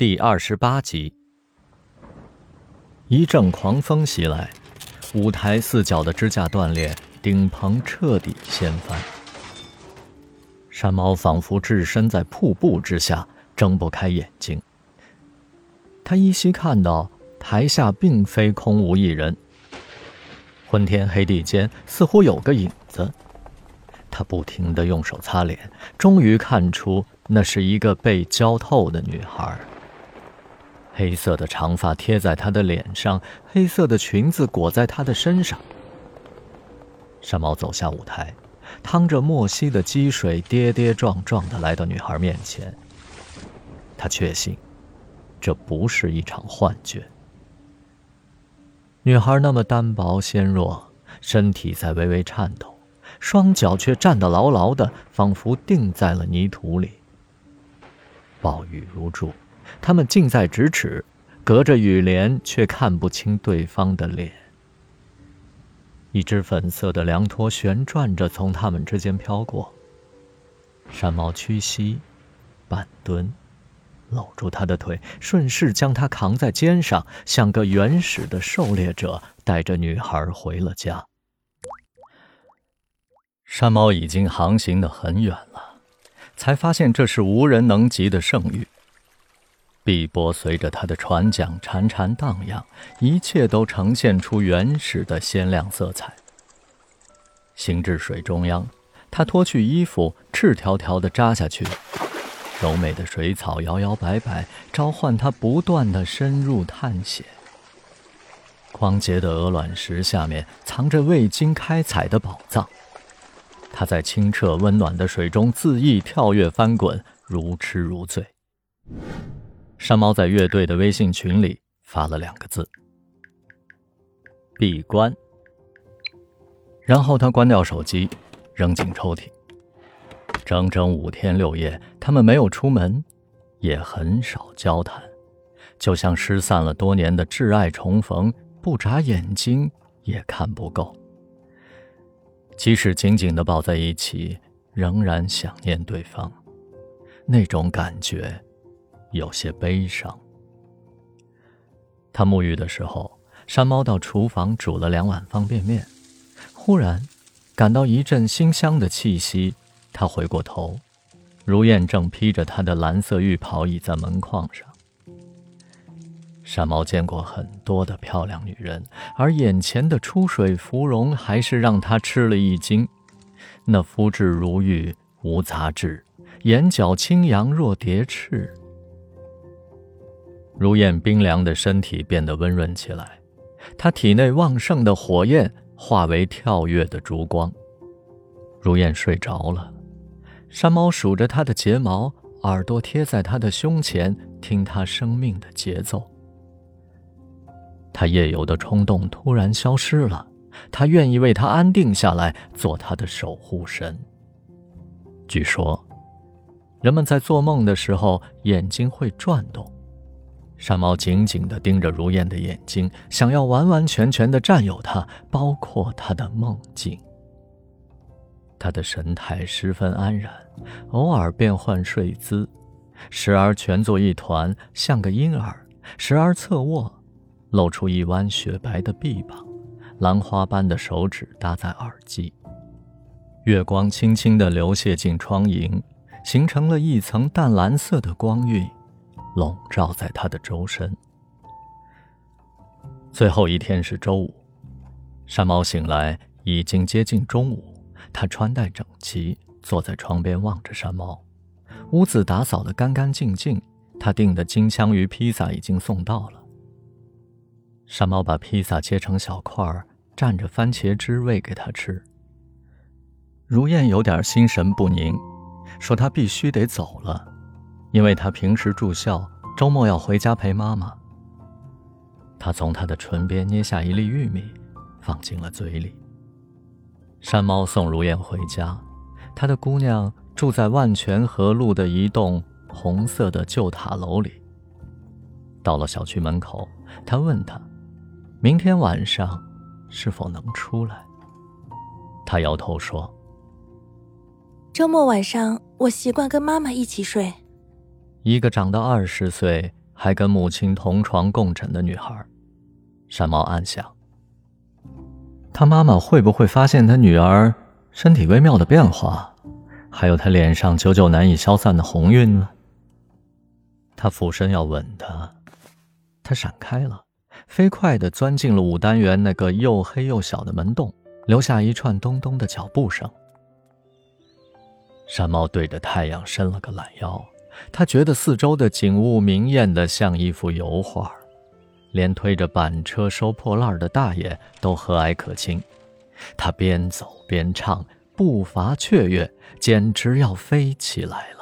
第二十八集，一阵狂风袭来，舞台四角的支架断裂，顶棚彻底掀翻。山猫仿佛置身在瀑布之下，睁不开眼睛。他依稀看到台下并非空无一人，昏天黑地间似乎有个影子。他不停地用手擦脸，终于看出那是一个被浇透的女孩。黑色的长发贴在她的脸上，黑色的裙子裹在她的身上。山猫走下舞台，趟着莫西的积水，跌跌撞撞的来到女孩面前。他确信，这不是一场幻觉。女孩那么单薄纤弱，身体在微微颤抖。双脚却站得牢牢的，仿佛定在了泥土里。暴雨如注，他们近在咫尺，隔着雨帘却看不清对方的脸。一只粉色的凉拖旋转着从他们之间飘过。山猫屈膝，半蹲，搂住他的腿，顺势将他扛在肩上，像个原始的狩猎者，带着女孩回了家。山猫已经航行的很远了，才发现这是无人能及的圣域。碧波随着他的船桨潺潺荡漾，一切都呈现出原始的鲜亮色彩。行至水中央，他脱去衣服，赤条条地扎下去。柔美的水草摇摇摆摆，召唤他不断地深入探险。光洁的鹅卵石下面藏着未经开采的宝藏。他在清澈温暖的水中恣意跳跃翻滚，如痴如醉。山猫在乐队的微信群里发了两个字：“闭关。”然后他关掉手机，扔进抽屉。整整五天六夜，他们没有出门，也很少交谈，就像失散了多年的挚爱重逢，不眨眼睛也看不够。即使紧紧地抱在一起，仍然想念对方，那种感觉有些悲伤。他沐浴的时候，山猫到厨房煮了两碗方便面，忽然感到一阵馨香的气息。他回过头，如燕正披着她的蓝色浴袍倚在门框上。山猫见过很多的漂亮女人，而眼前的出水芙蓉还是让他吃了一惊。那肤质如玉，无杂质，眼角轻扬若蝶翅。如燕冰凉的身体变得温润起来，她体内旺盛的火焰化为跳跃的烛光。如燕睡着了，山猫数着她的睫毛，耳朵贴在她的胸前，听她生命的节奏。他夜游的冲动突然消失了，他愿意为她安定下来，做她的守护神。据说，人们在做梦的时候眼睛会转动。山猫紧紧地盯着如燕的眼睛，想要完完全全地占有她，包括她的梦境。他的神态十分安然，偶尔变换睡姿，时而蜷作一团，像个婴儿；时而侧卧。露出一弯雪白的臂膀，兰花般的手指搭在耳际，月光轻轻地流泻进窗棂，形成了一层淡蓝色的光晕，笼罩在他的周身。最后一天是周五，山猫醒来已经接近中午，他穿戴整齐，坐在窗边望着山猫。屋子打扫得干干净净，他订的金枪鱼披萨已经送到了。山猫把披萨切成小块儿，蘸着番茄汁喂给他吃。如燕有点心神不宁，说她必须得走了，因为他平时住校，周末要回家陪妈妈。他从她的唇边捏下一粒玉米，放进了嘴里。山猫送如燕回家，他的姑娘住在万泉河路的一栋红色的旧塔楼里。到了小区门口，他问她。明天晚上是否能出来？他摇头说：“周末晚上我习惯跟妈妈一起睡。”一个长到二十岁还跟母亲同床共枕的女孩。山猫暗想：他妈妈会不会发现他女儿身体微妙的变化，还有他脸上久久难以消散的红晕呢？他俯身要吻她，她闪开了，飞快地钻进了五单元那个又黑又小的门洞，留下一串咚咚的脚步声。山猫对着太阳伸了个懒腰，他觉得四周的景物明艳的像一幅油画。连推着板车收破烂的大爷都和蔼可亲，他边走边唱，步伐雀跃，简直要飞起来了。